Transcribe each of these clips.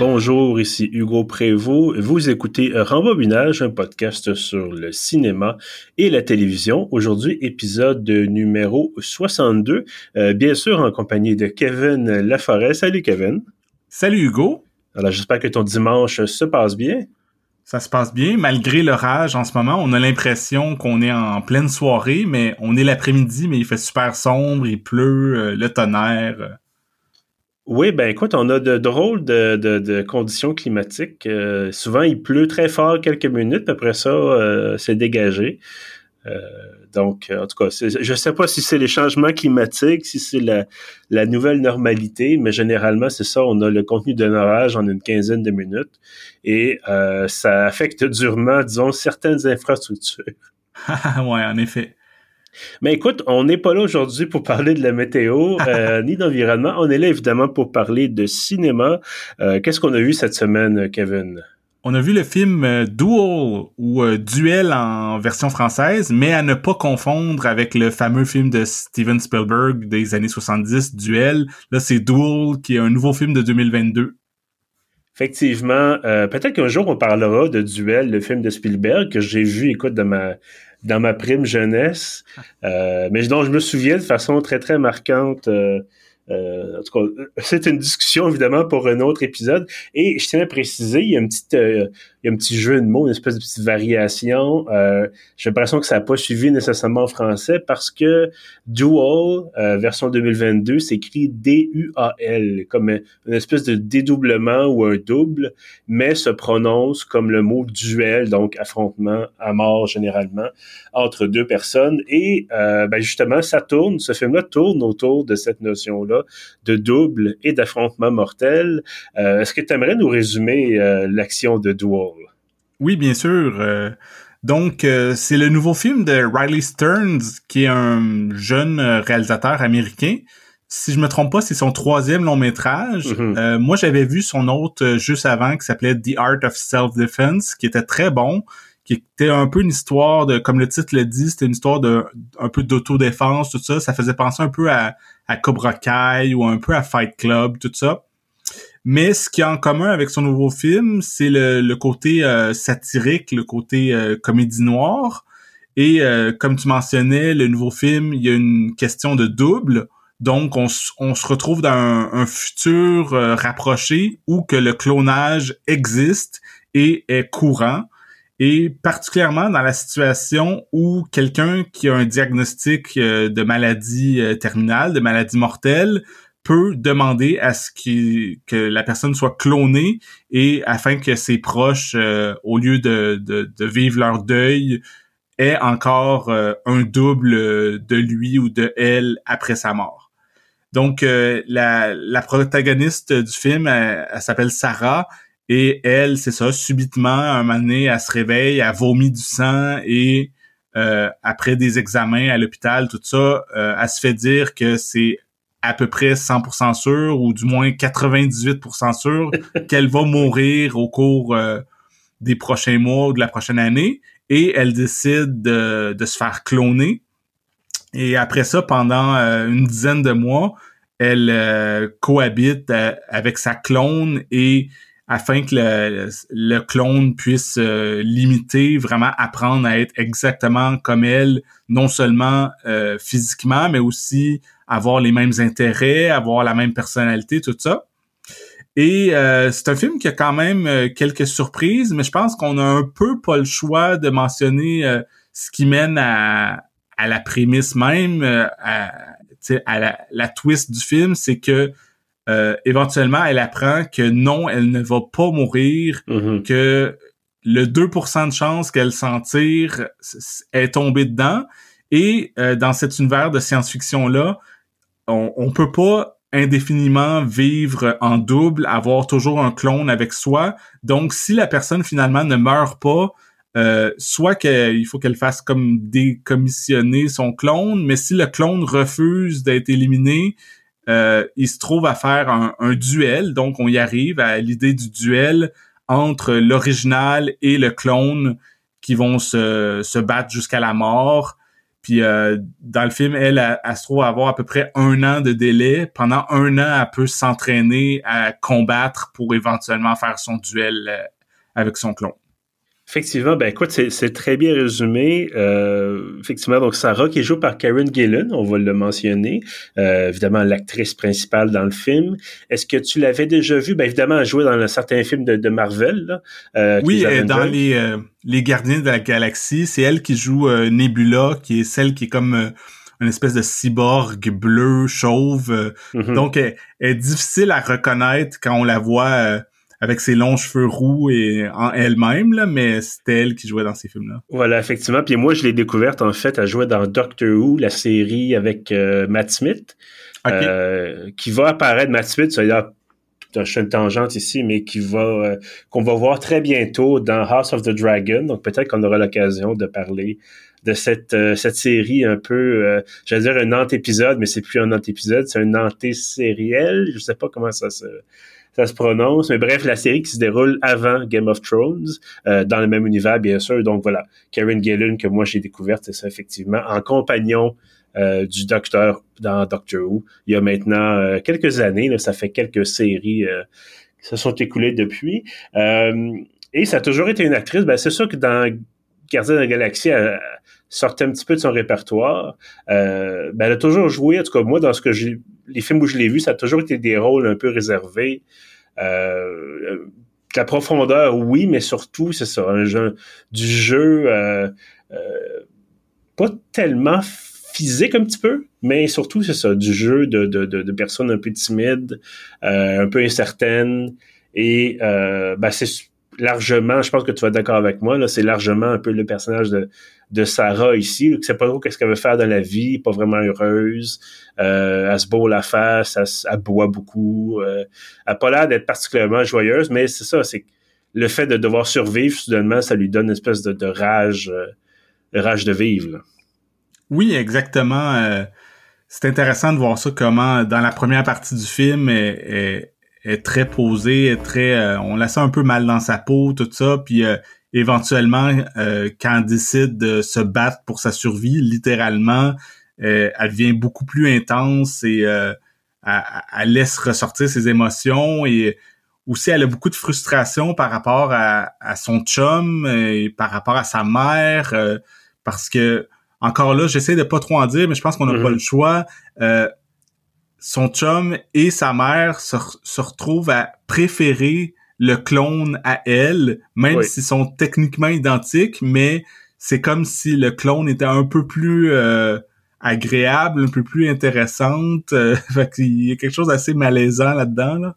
Bonjour, ici Hugo Prévost. Vous écoutez Rembobinage, un podcast sur le cinéma et la télévision. Aujourd'hui, épisode numéro 62, euh, bien sûr en compagnie de Kevin Laforêt. Salut Kevin. Salut Hugo. Alors j'espère que ton dimanche se passe bien. Ça se passe bien, malgré l'orage en ce moment. On a l'impression qu'on est en pleine soirée, mais on est l'après-midi, mais il fait super sombre, il pleut, euh, le tonnerre. Oui, ben écoute, on a de drôles de, conditions climatiques. Euh, souvent, il pleut très fort quelques minutes, après ça, euh, c'est dégagé. Euh, donc, en tout cas, je ne sais pas si c'est les changements climatiques, si c'est la, nouvelle normalité, mais généralement, c'est ça, on a le contenu d'un orage en une quinzaine de minutes et ça affecte durement, disons, certaines infrastructures. oui, en effet. Mais écoute, on n'est pas là aujourd'hui pour parler de la météo euh, ni d'environnement. On est là évidemment pour parler de cinéma. Euh, qu'est-ce qu'on a vu cette semaine, Kevin? On a vu le film euh, Duel ou Duel en version française, mais à ne pas confondre avec le fameux film de Steven Spielberg des années 70, Duel. Là, c'est Duel qui est un nouveau film de 2022. Effectivement, peut-être qu'un jour on parlera de Duel, le film de Spielberg que j'ai vu, écoute, de ma dans ma prime jeunesse, euh, mais dont je me souviens de façon très, très marquante. Euh, euh, en tout cas, c'est une discussion évidemment pour un autre épisode. Et je tiens à préciser, il y a une petite, il y a un petit jeu de mots, une espèce de petite variation. Euh, J'ai l'impression que ça n'a pas suivi nécessairement en français parce que Dual, euh, version 2022, s'écrit D-U-A-L, comme une espèce de dédoublement ou un double, mais se prononce comme le mot duel, donc affrontement à mort généralement, entre deux personnes. Et euh, ben justement, ça tourne, ce film-là tourne autour de cette notion-là de double et d'affrontement mortel. Euh, est-ce que tu aimerais nous résumer euh, l'action de Dual? Oui, bien sûr. Euh, donc, euh, c'est le nouveau film de Riley Stearns, qui est un jeune euh, réalisateur américain. Si je me trompe pas, c'est son troisième long métrage. Mm-hmm. moi, j'avais vu son autre juste avant qui s'appelait The Art of Self-Defense, qui était très bon, qui était un peu une histoire de, comme le titre le dit, c'était une histoire de un peu d'autodéfense, tout ça. Ça faisait penser un peu à, à Cobra Kai ou un peu à Fight Club, tout ça. Mais ce qui a en commun avec son nouveau film, c'est le, côté euh, satirique, le côté euh, comédie noire. Et euh, comme tu mentionnais, le nouveau film, il y a une question de double. Donc, on, se retrouve dans un, futur rapproché où que le clonage existe et est courant. Et particulièrement dans la situation où quelqu'un qui a un diagnostic de maladie terminale, de maladie mortelle, peut demander à ce que la personne soit clonée et afin que ses proches, euh, au lieu de, de, vivre leur deuil, aient encore euh, un double de lui ou de elle après sa mort. Donc, euh, la, la protagoniste du film, elle, s'appelle Sarah, et elle, c'est ça, subitement, un moment donné, elle se réveille, elle vomit du sang, et après des examens à l'hôpital, tout ça, elle se fait dire que c'est à peu près 100% sûr ou du moins 98% sûr qu'elle va mourir au cours euh, des prochains mois ou de la prochaine année et elle décide de, se faire cloner. Et après ça, pendant euh, une dizaine de mois, elle euh, cohabite avec sa clone et afin que le, le clone puisse limiter, vraiment apprendre à être exactement comme elle, non seulement physiquement, mais aussi avoir les mêmes intérêts, avoir la même personnalité, tout ça. Et euh, c'est un film qui a quand même euh, quelques surprises, mais je pense qu'on a un peu pas le choix de mentionner euh, ce qui mène à, à la prémisse même, à, à la, twist du film, c'est que éventuellement elle apprend que non, elle ne va pas mourir, mm-hmm. que le 2% de chance qu'elle s'en tire est tombé dedans. Et dans cet univers de science-fiction là, on, on peut pas indéfiniment vivre en double, avoir toujours un clone avec soi. Donc, si la personne finalement ne meurt pas, euh, soit qu'il faut qu'elle fasse comme décommissionner son clone, mais si le clone refuse d'être éliminé, euh, il se trouve à faire un, duel. Donc, on y arrive à l'idée du duel entre l'original et le clone qui vont se, se battre jusqu'à la mort. Puis euh, dans le film, elle, elle, se trouve avoir à peu près un an de délai. Pendant un an, elle peut s'entraîner à combattre pour éventuellement faire son duel euh, avec son clone. Effectivement, ben écoute, c'est très bien résumé. Euh, effectivement, donc Sarah qui est jouée par Karen Gillan, on va le mentionner, euh, évidemment l'actrice principale dans le film. Est-ce que tu l'avais déjà vue? Ben évidemment, elle jouait dans un certain film de, de Marvel. Là, euh, oui, dans les, euh, les Gardiens de la Galaxie, c'est elle qui joue euh, Nebula, qui est celle qui est comme une espèce de cyborg bleu, chauve. Mm-hmm. Donc, elle, est difficile à reconnaître quand on la voit avec ses longs cheveux roux et en elle-même, là, mais c'était elle qui jouait dans ces films-là. Voilà, effectivement. Puis moi, je l'ai découverte, en fait, à jouer dans Doctor Who, la série avec euh, Matt Smith, euh, qui va apparaître, Matt Smith, ça a je suis une tangente ici, mais qui va euh, qu'on va voir très bientôt dans House of the Dragon. Donc peut-être qu'on aura l'occasion de parler de cette cette série un peu, j'allais dire un antépisode, mais c'est plus un antépisode, c'est un anté-sériel. Je sais pas comment ça se ça se prononce. Mais bref, la série qui se déroule avant Game of Thrones, euh, dans le même univers, bien sûr. Donc voilà, Karen Gillan, que moi j'ai découverte, c'est ça, effectivement, en compagnon euh, du docteur dans Doctor Who. Il y a maintenant euh, quelques années, là, ça fait quelques séries qui se sont écoulées depuis. et ça a toujours été une actrice. Ben, c'est sûr que dans Gardien de la Galaxie, elle sortait un petit peu de son répertoire. ben, elle a toujours joué, en tout cas moi, dans ce que j'ai les films où je l'ai vu, ça a toujours été des rôles un peu réservés. Euh, la profondeur, oui, mais surtout, c'est ça, un jeu, du jeu euh, euh, pas tellement physique un petit peu, mais surtout, c'est ça, du jeu de, de, de, personnes un peu timides, un peu incertaines. Et ben, c'est largement, je pense que tu vas d'accord avec moi, là, c'est largement un peu le personnage de, de Sarah ici, qui sait pas trop qu'est-ce qu'elle veut faire dans la vie, pas vraiment heureuse, euh, elle se bourre la face, elle, boit beaucoup, euh, elle a pas l'air d'être particulièrement joyeuse, mais c'est ça, c'est le fait de devoir survivre, soudainement, ça lui donne une espèce de, rage, euh, rage de vivre. Oui, exactement. Euh, c'est intéressant de voir ça, comment dans la première partie du film, est, très posée, est très, on la sent un peu mal dans sa peau, tout ça, puis éventuellement, euh, quand elle décide de se battre pour sa survie, littéralement, euh, elle devient beaucoup plus intense et euh, elle, laisse ressortir ses émotions et aussi elle a beaucoup de frustration par rapport à, son chum et par rapport à sa mère parce que encore là, j'essaie de pas trop en dire, mais je pense qu'on n'a pas mm-hmm. le choix. Son chum et sa mère se, se retrouvent à préférer le clone à elle, même s'ils sont techniquement identiques, mais c'est comme si le clone était un peu plus euh, agréable, un peu plus intéressante. Euh, fait qu'il y a quelque chose d'assez malaisant là-dedans. Là.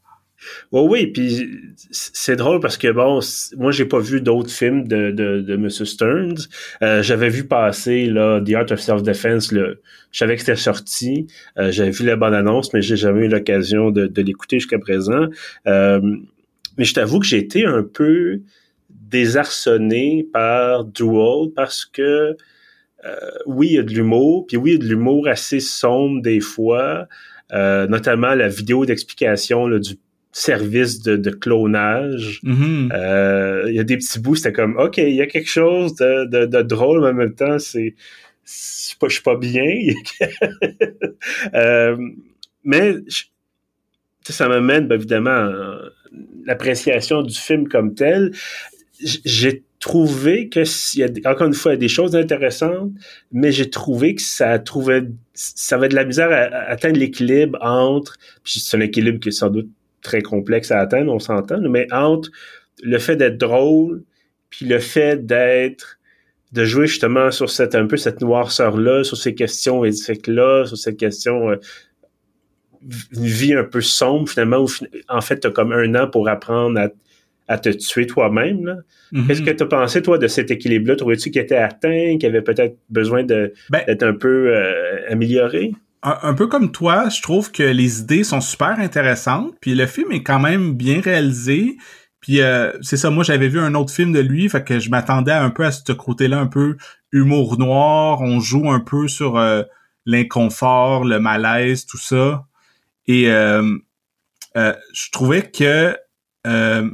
Oui, oui, puis c'est drôle parce que bon, moi j'ai pas vu d'autres films de, de, de M. Stearns. Euh, j'avais vu passer là The Art of Self-Defense, le, je savais que c'était sorti. Euh, j'avais vu la bonne annonce, mais j'ai jamais eu l'occasion de, l'écouter jusqu'à présent. Euh, mais je t'avoue que j'ai été un peu désarçonné par Duel parce que oui, il y a de l'humour, puis oui, il y a de l'humour assez sombre des fois, notamment la vidéo d'explication du service de, clonage. Mm-hmm. Euh, il y a des petits bouts, c'était comme OK, il y a quelque chose de, de, drôle, mais en même temps, c'est je pas, suis pas bien. mais ça m'amène ben, évidemment l'appréciation du film comme tel, j'ai trouvé que il y a encore une fois des choses intéressantes, mais j'ai trouvé que ça trouvait ça avait de la misère à, atteindre l'équilibre entre c'est un équilibre qui est sans doute très complexe à atteindre, on s'entend, mais entre le fait d'être drôle puis le fait d'être de jouer justement sur cette un peu cette noirceur là, sur ces questions éthiques là, sur cette question euh, une vie un peu sombre, finalement, où en fait, tu as comme un an pour apprendre à, te tuer toi-même. Mm-hmm. Qu'est-ce que tu as pensé, toi, de cet équilibre-là? Trouvais-tu qu'il était atteint, qu'il avait peut-être besoin de, ben d'être un peu euh, amélioré? Un, peu comme toi, je trouve que les idées sont super intéressantes, puis le film est quand même bien réalisé. Puis euh, c'est ça, moi j'avais vu un autre film de lui, fait que je m'attendais un peu à ce côté-là, un peu humour noir. On joue un peu sur euh, l'inconfort, le malaise, tout ça. Et euh, euh, je trouvais que je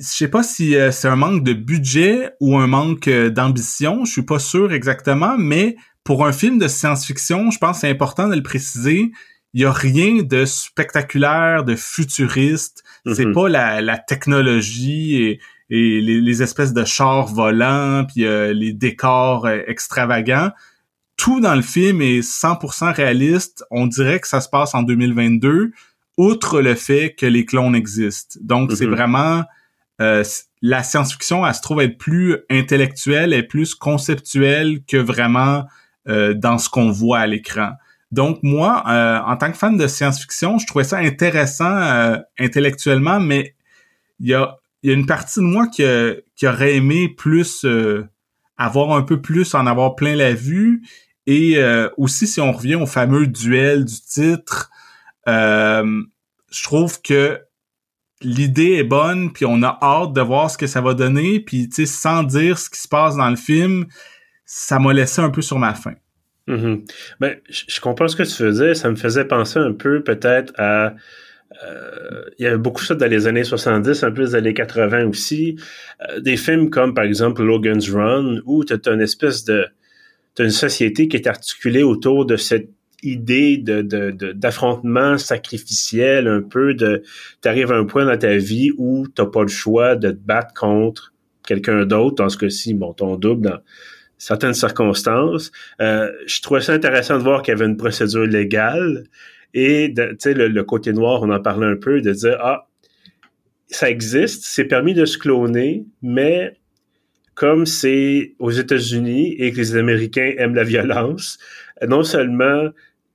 sais pas si c'est un manque de budget ou un manque d'ambition, je suis pas sûr exactement, mais pour un film de science-fiction, je pense que c'est important de le préciser, il y a rien de spectaculaire, de futuriste, c'est Mhm. pas la, la technologie et, et les, les espèces de chars volants puis euh, les décors euh, extravagants. Tout dans le film est 100% réaliste. On dirait que ça se passe en 2022, outre le fait que les clones existent. Donc c'est Mhm. vraiment euh, la science-fiction, elle se trouve être plus intellectuelle et plus conceptuelle que vraiment euh, dans ce qu'on voit à l'écran. Donc moi, euh, en tant que fan de science-fiction, je trouvais ça intéressant euh, intellectuellement, mais il y a, y a une partie de moi qui, qui aurait aimé plus euh, avoir un peu plus, en avoir plein la vue. Et euh, aussi, si on revient au fameux duel du titre, je trouve que l'idée est bonne, puis on a hâte de voir ce que ça va donner, puis tu sais, sans dire ce qui se passe dans le film, ça m'a laissé un peu sur ma faim. Mhm. Ben, je comprends ce que tu faisais. Ça me faisait penser un peu peut-être à. euh, il y avait beaucoup ça dans les années 70, un peu les années 80 aussi. Euh, des films comme par exemple Logan's Run, où tu as une espèce de. T'as une société qui est articulée autour de cette idée de, de, de- d'affrontement sacrificiel, un peu de. Tu arrives à un point dans ta vie où tu pas le choix de te battre contre quelqu'un d'autre, dans ce cas-ci, bon, ton double dans certaines circonstances. Euh, je trouvais ça intéressant de voir qu'il y avait une procédure légale et tu sais le, le côté noir, on en parlait un peu, de dire ah ça existe, c'est permis de se cloner, mais comme c'est aux États-Unis et que les Américains aiment la violence, non seulement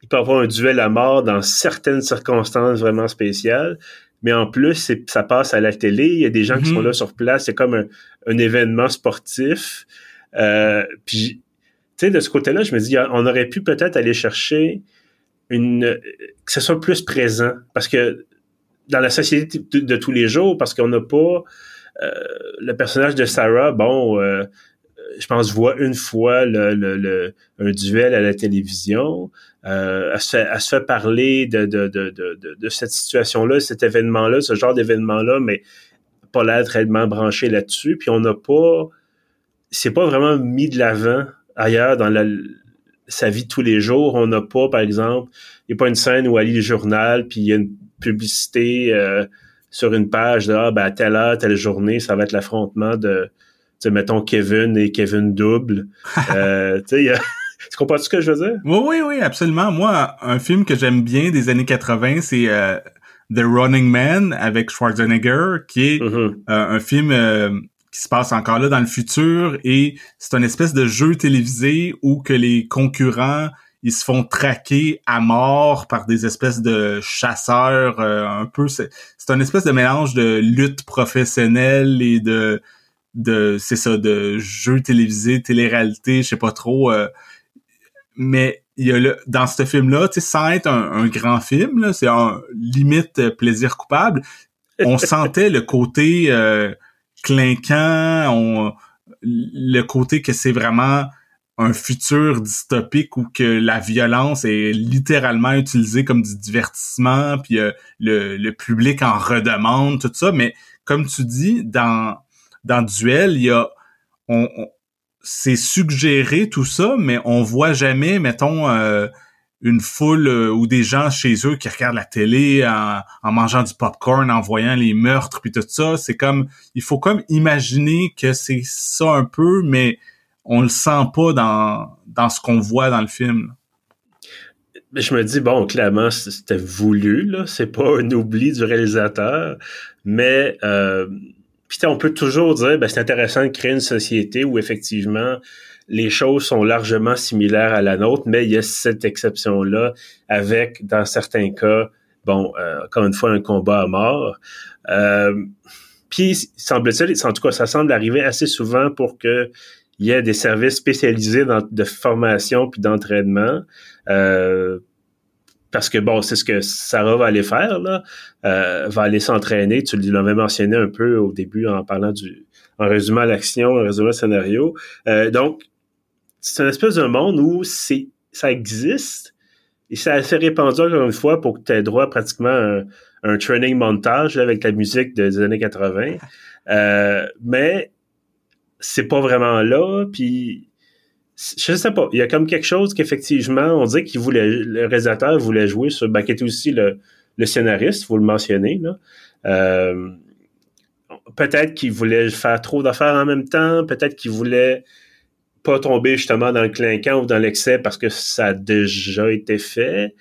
il peut y avoir un duel à mort dans certaines circonstances vraiment spéciales, mais en plus, ça passe à la télé, il y a des gens qui Mhm. sont là sur place, c'est comme un, un événement sportif. Euh, puis, tu sais, de ce côté-là, je me dis, on aurait pu peut-être aller chercher une que ce soit plus présent, parce que dans la société de, tous les jours, parce qu'on n'a pas euh, le personnage de Sarah, bon, euh, je pense, voit une fois le, le, le- un duel à la télévision. Euh, elle, se fait, parler de, de, de, de, de, de cette situation-là, cet événement-là, ce genre d'événement-là, mais pas l'air réellement branché là-dessus. Puis on n'a pas, c'est pas vraiment mis de l'avant ailleurs dans la, sa vie de tous les jours. On n'a pas, par exemple, il n'y a pas une scène où elle lit le journal, puis il y a une publicité euh, sur une page de ah, ben, à telle heure, telle journée, ça va être l'affrontement de, mettons, Kevin et Kevin double. euh, tu a- tu comprends ce que je veux dire? Oui, oui, oui, absolument. Moi, un film que j'aime bien des années 80, c'est euh, The Running Man avec Schwarzenegger, qui est Mhm. euh, un film qui se passe encore là dans le futur et c'est une espèce de jeu télévisé où que les concurrents ils se font traquer à mort par des espèces de chasseurs euh, un peu c'est c'est un espèce de mélange de lutte professionnelle et de de c'est ça de jeux télévisés télé-réalité je sais pas trop euh, mais il y a le, dans ce film là tu sais sans être un, un grand film là c'est un limite euh, plaisir coupable on sentait le côté euh, clinquant, on, le côté que c'est vraiment un futur dystopique où que la violence est littéralement utilisée comme du divertissement, puis euh, le, public en redemande, tout ça. Mais comme tu dis, dans dans Duel, il y a on, on- c'est suggéré tout ça, mais on voit jamais, mettons, euh, une foule euh, ou des gens chez eux qui regardent la télé en, en mangeant du popcorn, en voyant les meurtres puis tout ça. C'est comme il faut comme imaginer que c'est ça un peu, mais on le sent pas dans dans ce qu'on voit dans le film. Je me dis, bon, clairement, c'était voulu, là. C'est pas un oubli du réalisateur. Mais, euh, on peut toujours dire, ben, c'est intéressant de créer une société où effectivement, les choses sont largement similaires à la nôtre, mais il y a cette exception-là avec, dans certains cas, bon, euh, encore une fois, un combat à mort. Euh, puis, semble-t-il, en tout cas, ça semble arriver assez souvent pour que il y ait des services spécialisés de formation puis d'entraînement. Euh, parce que bon, c'est ce que Sarah va aller faire là, euh, va aller s'entraîner. Tu l'avais mentionné un peu au début en parlant du, en résumant l'action, en résumant le scénario. Euh, donc, c'est une espèce de monde où c'est, ça existe et c'est assez répandu encore une fois pour que tu aies droit à pratiquement un, un training montage avec la musique des années 80. Euh, mais c'est pas vraiment là. Puis je sais pas. Il y a comme quelque chose qu'effectivement, on dit qu'il voulait, le réalisateur voulait jouer sur, ben, qui était aussi le, le scénariste, vous le mentionnez, là. Euh, peut-être qu'il voulait faire trop d'affaires en même temps, peut-être qu'il voulait pas tomber justement dans le clinquant ou dans l'excès parce que ça a déjà été fait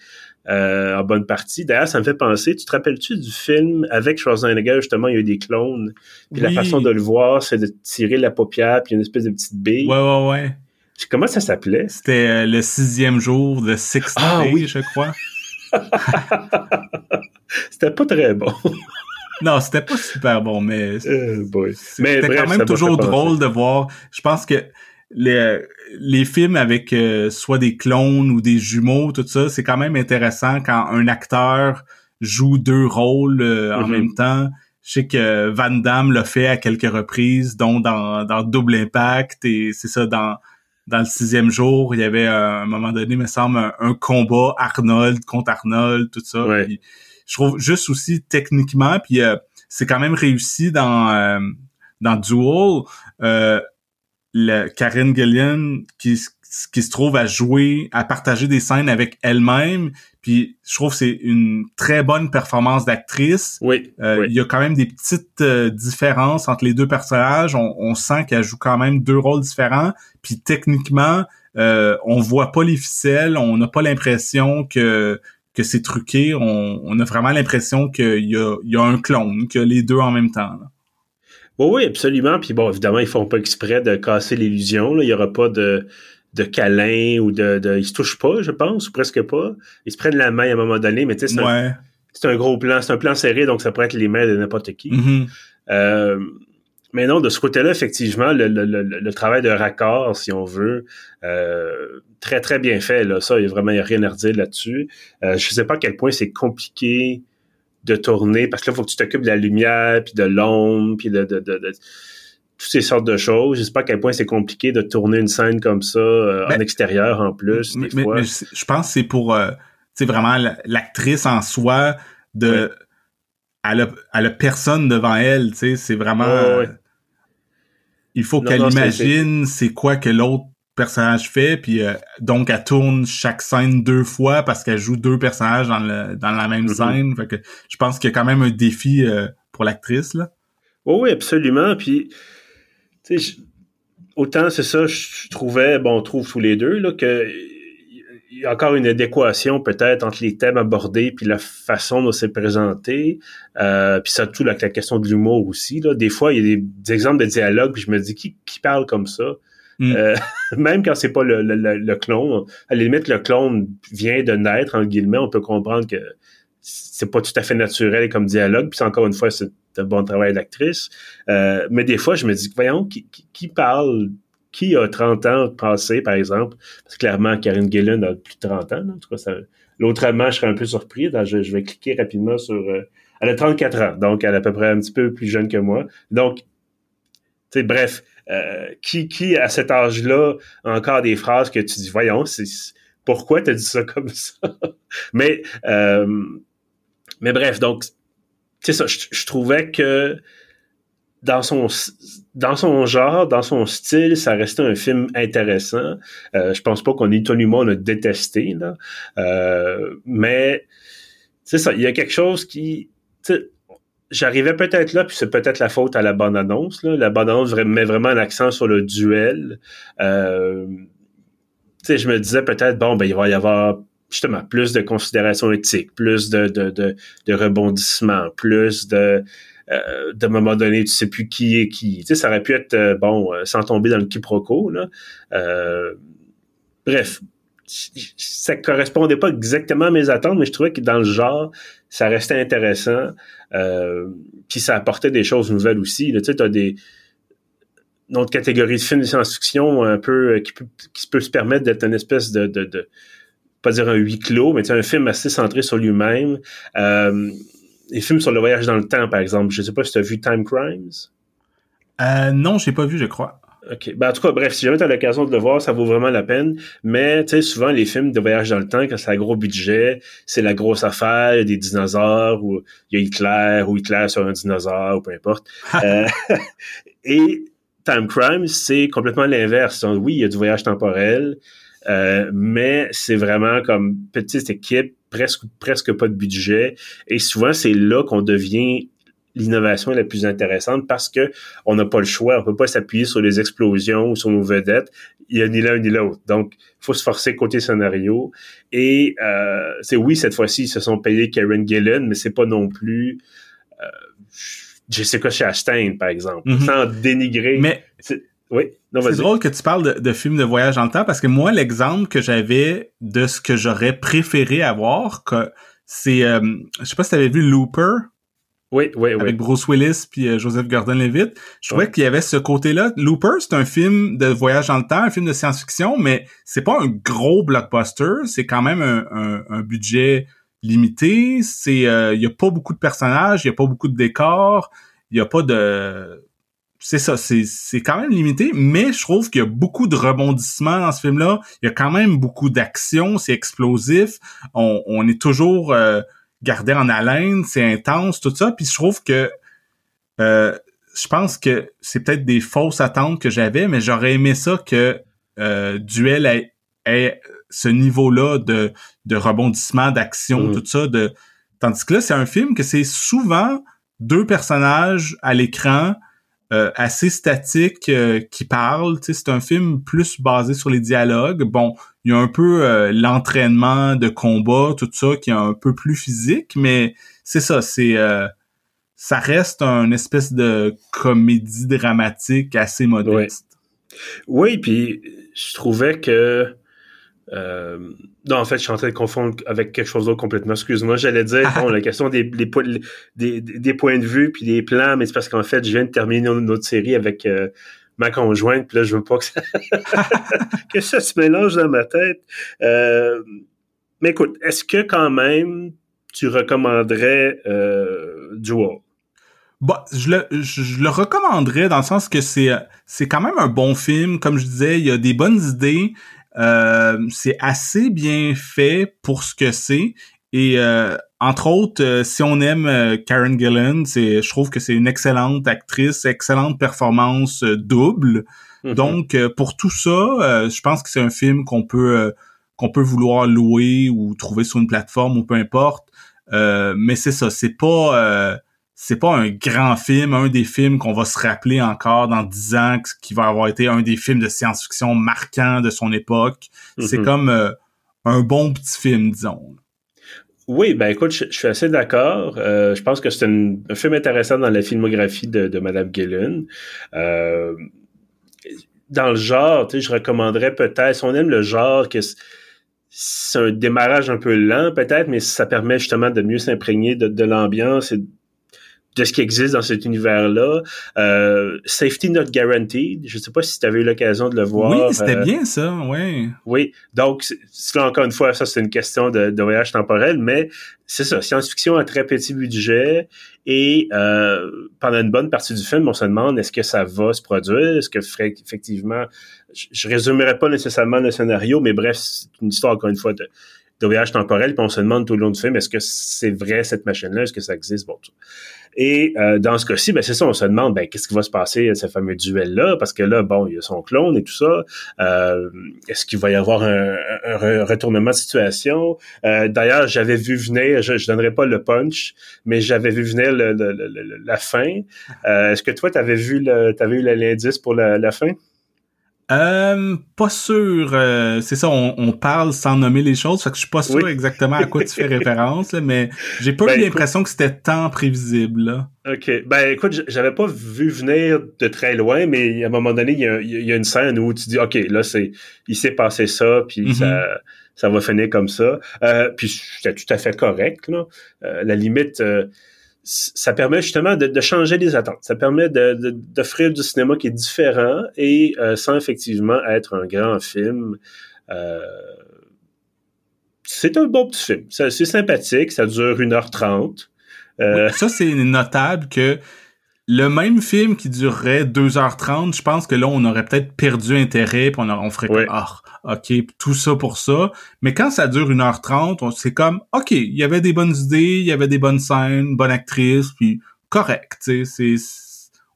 euh, en bonne partie. D'ailleurs, ça me fait penser, tu te rappelles-tu du film avec Schwarzenegger, justement, il y a eu des clones, puis la façon de le voir, c'est de tirer la paupière, puis une espèce de petite bille. Ouais, ouais, ouais. Comment ça s'appelait? C'était euh, le sixième jour de Six ah, oui. je crois. c'était pas très bon. non, c'était pas super bon, mais euh, c'était quand même toujours drôle de voir. Je pense que les, les films avec euh, soit des clones ou des jumeaux, tout ça, c'est quand même intéressant quand un acteur joue deux rôles euh, en mm-hmm. même temps. Je sais que Van Damme l'a fait à quelques reprises, dont dans, dans Double Impact et c'est ça dans dans le sixième jour, il y avait à un moment donné, me semble, un, combat Arnold contre Arnold, tout ça. je trouve juste aussi techniquement, puis euh, c'est quand même réussi dans dans Duel. Euh, le Karen Gillian qui, qui se trouve à jouer, à partager des scènes avec elle-même. Puis je trouve que c'est une très bonne performance d'actrice. Oui, euh, Il y a quand même des petites euh, différences entre les deux personnages. On, sent qu'elle joue quand même deux rôles différents. Puis techniquement, euh, on voit pas les ficelles. On n'a pas l'impression que que c'est truqué. On, on, a vraiment l'impression qu'il y a, il y a un clone, que les deux en même temps. Là. Oui, absolument. Puis bon, évidemment, ils font pas exprès de casser l'illusion. Il y aura pas de, de câlin ou de, de. Ils se touchent pas, je pense, ou presque pas. Ils se prennent la main à un moment donné, mais tu sais, c'est un, un, gros plan, c'est un plan serré, donc ça pourrait être les mains de n'importe qui. Mm-hmm. euh, mais non, de ce côté-là, effectivement, le, le, le, travail de raccord, si on veut, euh, très, très bien fait. Là. Ça, il y a vraiment rien à redire là-dessus. Euh, je sais pas à quel point c'est compliqué de tourner parce que là, il faut que tu t'occupes de la lumière, puis de l'ombre, puis de, de, de, toutes ces sortes de choses. Je sais pas à quel point c'est compliqué de tourner une scène comme ça euh, en extérieur en plus. Mais, je pense que c'est pour euh, vraiment l'actrice en soi de elle, a, personne devant elle, tu sais, c'est vraiment il faut qu'elle imagine c'est quoi que l'autre personnage fait, puis euh, donc elle tourne chaque scène deux fois parce qu'elle joue deux personnages dans, le, dans la même mm-hmm. scène. Fait que je pense qu'il y a quand même un défi euh, pour l'actrice là. oui, absolument. Puis autant c'est ça, je trouvais, bon, on trouve tous les deux là que il y a encore une adéquation peut-être entre les thèmes abordés puis la façon dont c'est présenté. Euh, puis surtout la, la question de l'humour aussi. Là. Des fois, il y a des, exemples de dialogue, puis je me dis qui, qui parle comme ça? Mm. Euh, même quand c'est pas le, le, le, clone, à la limite, le clone vient de naître, en guillemets, on peut comprendre que c'est pas tout à fait naturel comme dialogue, puis encore une fois, c'est un bon travail d'actrice. Euh, mais des fois, je me dis, voyons, qui, qui, parle, qui a 30 ans passé, par exemple? Parce que clairement, Karine Gillen a plus de 30 ans, en tout cas, ça, l'autrement, je serais un peu surpris. je, vais cliquer rapidement sur... Euh, elle a 34 ans, donc elle est à peu près un petit peu plus jeune que moi. Donc, bref, euh, qui, qui, à cet âge-là, encore des phrases que tu dis, voyons, c'est, pourquoi tu as dit ça comme ça? mais, euh, mais bref, donc, c'est ça, je, trouvais que dans son dans son genre, dans son style, ça restait un film intéressant. Euh, je pense pas qu'on ait tout le monde a détesté là, euh, mais c'est ça. Il y a quelque chose qui, j'arrivais peut-être là, puis c'est peut-être la faute à la bande-annonce. La bande-annonce met vraiment un accent sur le duel. Euh, je me disais peut-être, bon, ben, il va y avoir justement plus de considération éthique, plus de, de, de, de rebondissements, plus de euh, de moment donné, tu sais plus qui est qui. Tu sais, ça aurait pu être euh, bon, euh, sans tomber dans le quiproquo. Là. Euh, bref, ça correspondait pas exactement à mes attentes, mais je trouvais que dans le genre, ça restait intéressant. Euh, puis ça apportait des choses nouvelles aussi. Tu sais, t'as des une autre catégorie de films de science-fiction un peu euh, qui peut, qui peut se permettre d'être une espèce de, pas dire un huis clos, mais un film assez centré sur lui-même. Euh, les films sur le voyage dans le temps, par exemple. Je sais pas si tu as vu Time Crimes? Euh, non, j'ai pas vu, je crois. OK. Ben, en tout cas, bref, si jamais tu as l'occasion de le voir, ça vaut vraiment la peine. Mais, tu sais, souvent, les films de voyage dans le temps, quand c'est un gros budget, c'est la grosse affaire, il y a des dinosaures, ou il y a Hitler, ou Hitler sur un dinosaure, ou peu importe. euh, et Time Crime, c'est complètement l'inverse. Oui, il y a du voyage temporel, euh, mais c'est vraiment comme petite équipe, presque presque pas de budget. Et souvent, c'est là qu'on devient l'innovation la plus intéressante parce que on n'a pas le choix. On peut pas s'appuyer sur les explosions ou sur nos vedettes. Il y a ni l'un ni l'autre. Donc, il faut se forcer côté scénario. Et euh, c'est oui, cette fois-ci, ils se sont payés Karen Gillen, mais c'est pas non plus euh, Jessica Chastain, par exemple, Mhm. sans dénigrer. Mais Oui, c'est drôle que tu parles de, de films de voyage dans le temps parce que moi, l'exemple que j'avais de ce que j'aurais préféré avoir, que c'est, euh, je sais pas si t'avais vu Looper Oui, oui, oui. avec Bruce Willis puis euh, Joseph Gordon-Levitt. Je trouvais qu'il y avait ce côté-là. Looper, c'est un film de voyage dans le temps, un film de science-fiction, mais c'est pas un gros blockbuster. C'est quand même un, un- un budget limité. C'est, euh, il y a pas beaucoup de personnages, il y a pas beaucoup de décors, il y a pas de, c'est ça, c'est, c'est quand même limité, mais je trouve qu'il y a beaucoup de rebondissements dans ce film-là. Il y a quand même beaucoup d'action, c'est explosif. On, on est toujours euh, gardé en haleine, c'est intense, tout ça. Puis je trouve que euh, je pense que c'est peut-être des fausses attentes que j'avais, mais j'aurais aimé ça que euh, Duel ait, ait ce niveau-là de, de rebondissement, d'action, Mhm. tout ça. De... Tandis que là, c'est un film que c'est souvent deux personnages à l'écran euh, assez statiques euh, qui sais, c'est un film plus basé sur les dialogues. Bon, il y a un peu euh, l'entraînement de combat, tout ça, qui est un peu plus physique, mais c'est ça, c'est euh, ça reste un espèce de comédie dramatique assez modeste. Oui, puis je trouvais que. Euh, non, en fait, je suis en train de confondre avec quelque chose d'autre complètement. Excuse-moi, j'allais dire, bon, la question des, les des, des points de vue puis des plans, mais c'est parce qu'en fait, je viens de terminer une autre série avec euh, ma conjointe, puis là, je veux pas que ça, que ça se mélange dans ma tête. Euh, mais écoute, est-ce que quand même tu recommanderais euh, Duel? Bon, je le, je, je le recommanderais dans le sens que c'est c'est quand même un bon film. Comme je disais, il y a des bonnes idées. Euh, c'est assez bien fait pour ce que c'est. Et euh, entre autres, euh, si on aime euh, Karen Gillan, c'est, je trouve que c'est une excellente actrice, excellente performance double. Mhm. Donc, pour tout ça, je pense que c'est un film qu'on peut qu'on peut vouloir louer ou trouver sur une plateforme ou peu importe. Euh, mais c'est ça, c'est pas euh, c'est pas un grand film, un des films qu'on va se rappeler encore dans dix ans, qui va avoir été un des films de science-fiction marquants de son époque. C'est Mhm. comme euh, un bon petit film, disons. Oui, ben écoute, je, je suis assez d'accord. Euh, je pense que c'est un, film intéressant dans la filmographie de, de Madame Gillen. Euh, dans le genre, tu sais, je recommanderais peut-être, si on aime le genre, que c'est un démarrage un peu lent peut-être, mais ça permet justement de mieux s'imprégner de, de l'ambiance et de ce qui existe dans cet univers-là. Euh, Safety Not Guaranteed, je sais pas si tu avais eu l'occasion de le voir. oui, c'était euh, bien ça, ouais. oui, donc là encore une fois, ça c'est une question de, de voyage temporel, mais c'est ça, science-fiction à très petit budget et euh, pendant une bonne partie du film, on se demande est-ce que ça va se produire, est-ce que effectivement, je, je résumerai pas nécessairement le scénario, mais bref, c'est une histoire encore une fois de, de voyage temporel, puis on se demande tout le long du film est-ce que c'est vrai cette machine-là, est-ce que ça existe, bon. tout. Et euh, dans ce cas-ci, ben c'est ça, on se demande ben qu'est-ce qui va se passer à ce fameux duel-là, parce que là, bon, il y a son clone et tout ça. Euh, est-ce qu'il va y avoir un, un re- retournement de situation? Euh, D'ailleurs, j'avais vu venir, je, je donnerai pas le punch, mais j'avais vu venir le- le- le- la fin. Euh, Est-ce que toi, tu avais vu l'indice pour la, la fin? Euh, pas sûr. euh, c'est ça, on, on parle sans nommer les choses, fait que je suis pas sûr Oui. exactement à quoi tu fais référence, là, mais j'ai pas Ben, eu l'impression que c'était tant prévisible. Là. OK. Ben écoute, j'avais pas vu venir de très loin, mais à un moment donné, il y a, il y a une scène où tu dis OK, là, c'est il s'est passé ça, puis Mhm. ça, ça va finir comme ça. Euh, puis c'était tout à fait correct. Là. Euh, la limite, euh, ça permet justement de, de changer les attentes. Ça permet de- de- d'offrir du cinéma qui est différent et euh, sans effectivement être un grand film. Euh, c'est un bon petit film. C'est sympathique. Ça dure 1h30. Euh, Ça, c'est notable que le même film qui durerait 2h30, je pense que là, on aurait peut-être perdu intérêt, puis on, on ferait comme, ah, OK, tout ça pour ça. Mais quand ça dure 1h30, c'est comme, OK, il y avait des bonnes idées, il y avait des bonnes scènes, bonne actrice, puis correct, tu sais,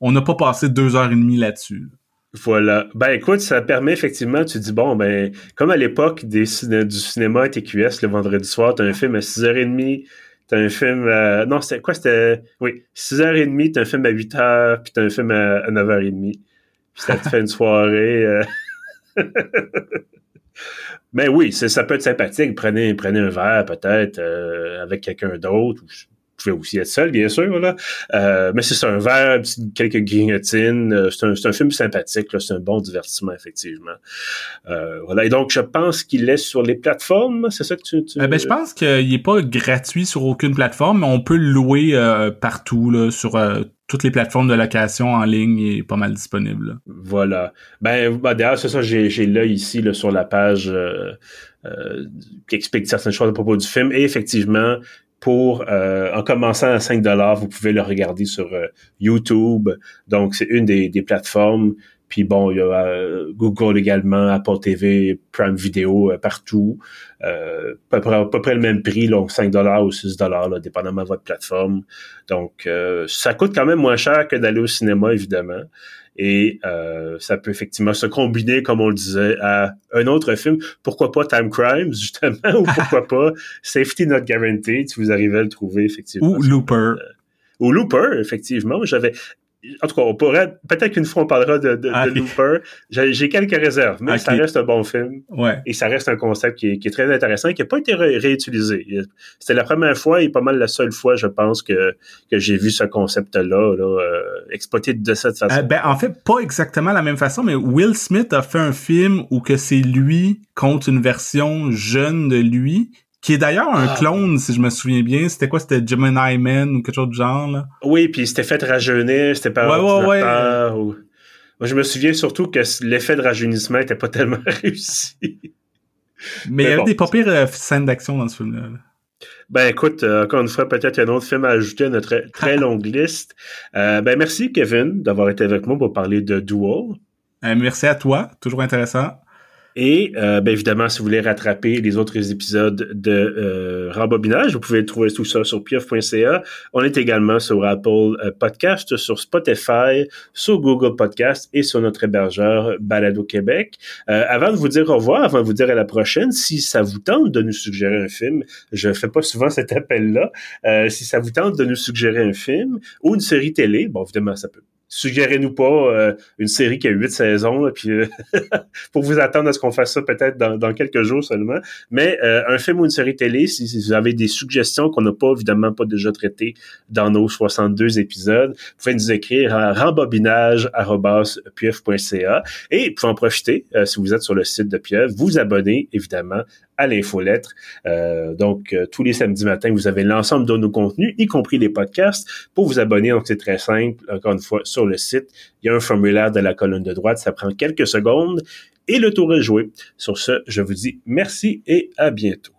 on n'a pas passé deux heures et demie là-dessus. Voilà. Ben écoute, ça permet effectivement, tu dis, bon, ben, comme à l'époque du cinéma TQS le vendredi soir, t'as un film à 6h30, T'as un film à... Non, c'était quoi? C'était... Oui, 6h30, t'as un film à 8h, puis t'as un film à, 9h30. Puis ça te fait une soirée... Euh. Mais oui, ça peut être sympathique. Prenez, prenez un verre, peut-être, euh, avec quelqu'un d'autre pouvez aussi être seul, bien sûr, là. Euh, mais c'est un verre, quelques grignotines. Euh, c'est un, un, film sympathique, c'est un bon divertissement, effectivement. Euh, voilà. Et donc, je pense qu'il est sur les plateformes, c'est ça que tu... tu... ben, je pense qu'il est pas gratuit sur aucune plateforme, mais on peut le louer partout, là, sur toutes les plateformes de location en ligne il est pas mal disponible. Voilà. Ben, ben d'ailleurs, c'est ça, j'ai, j'ai l'œil ici là, sur la page euh, qui explique certaines choses à propos du film. Et effectivement, pour euh, en commençant à 5 dollars, vous pouvez le regarder sur euh, YouTube. Donc c'est une des, des, plateformes. Puis bon, il y a euh, Google également, Apple TV, Prime Video partout. à, peu près, à, peu près, le même prix, donc 5 dollars ou 6 dollars, dépendamment de votre plateforme. Donc ça coûte quand même moins cher que d'aller au cinéma, évidemment. Et euh, ça peut effectivement se combiner, comme on le disait, à un autre film. Pourquoi pas Time Crimes, justement, ou pourquoi pas Safety Not Guaranteed, si vous arrivez à le trouver, effectivement. Ou Looper. Euh, ou Looper, effectivement. J'avais en tout cas, on pourrait, peut-être qu'une fois on parlera de, de, ah, Looper. J'ai quelques réserves, mais ça reste un bon film. Ouais. Et ça reste un concept qui est, qui est très intéressant et qui n'a pas été réutilisé. C'était la première fois et pas mal la seule fois, je pense, que, que j'ai vu ce concept-là là, euh, exploité de cette façon. Euh, ben, en fait, pas exactement la même façon, mais Will Smith a fait un film où que c'est lui contre une version jeune de lui qui est d'ailleurs un ah. clone, si je me souviens bien. C'était quoi? C'était Gemini Man ou quelque chose du genre, là? Oui, puis c'était fait rajeunir, c'était pas ouais, ouais, ouais. Ou... Moi, je me souviens surtout que l'effet de rajeunissement était pas tellement réussi. Mais, il y avait des pas pires euh, scènes d'action dans ce film-là. Ben écoute, euh, encore une fois, peut-être un autre film à ajouter à notre très longue liste. Euh, ben merci Kevin d'avoir été avec moi pour parler de Duel. merci à toi, toujours intéressant. Et euh, bien évidemment, si vous voulez rattraper les autres épisodes de euh, Rembobinage, vous pouvez trouver tout ça sur pieuf.ca. On est également sur Apple euh, Podcast, sur Spotify, sur Google Podcast et sur notre hébergeur Balado Québec. Euh, avant de vous dire au revoir, avant de vous dire à la prochaine, si ça vous tente de nous suggérer un film, je fais pas souvent cet appel-là, euh, si ça vous tente de nous suggérer un film ou une série télé, bon évidemment ça peut suggérez-nous pas euh, une série qui a huit saisons, puis euh, pour vous attendre à ce qu'on fasse ça peut-être dans, quelques jours seulement. Mais euh, un film ou une série télé, si, vous avez des suggestions qu'on n'a pas évidemment pas déjà traitées dans nos 62 épisodes, vous pouvez nous écrire à rembobinage.pieuf.ca et vous pouvez en profiter si vous êtes sur le site de Pieuf, vous abonner évidemment à l'infolettre. Euh, donc, euh, tous les samedis matins, vous avez l'ensemble de nos contenus, y compris les podcasts. Pour vous abonner, donc c'est très simple. Encore une fois, sur le site, il y a un formulaire de la colonne de droite. Ça prend quelques secondes et le tour est joué. Sur ce, je vous dis merci et à bientôt.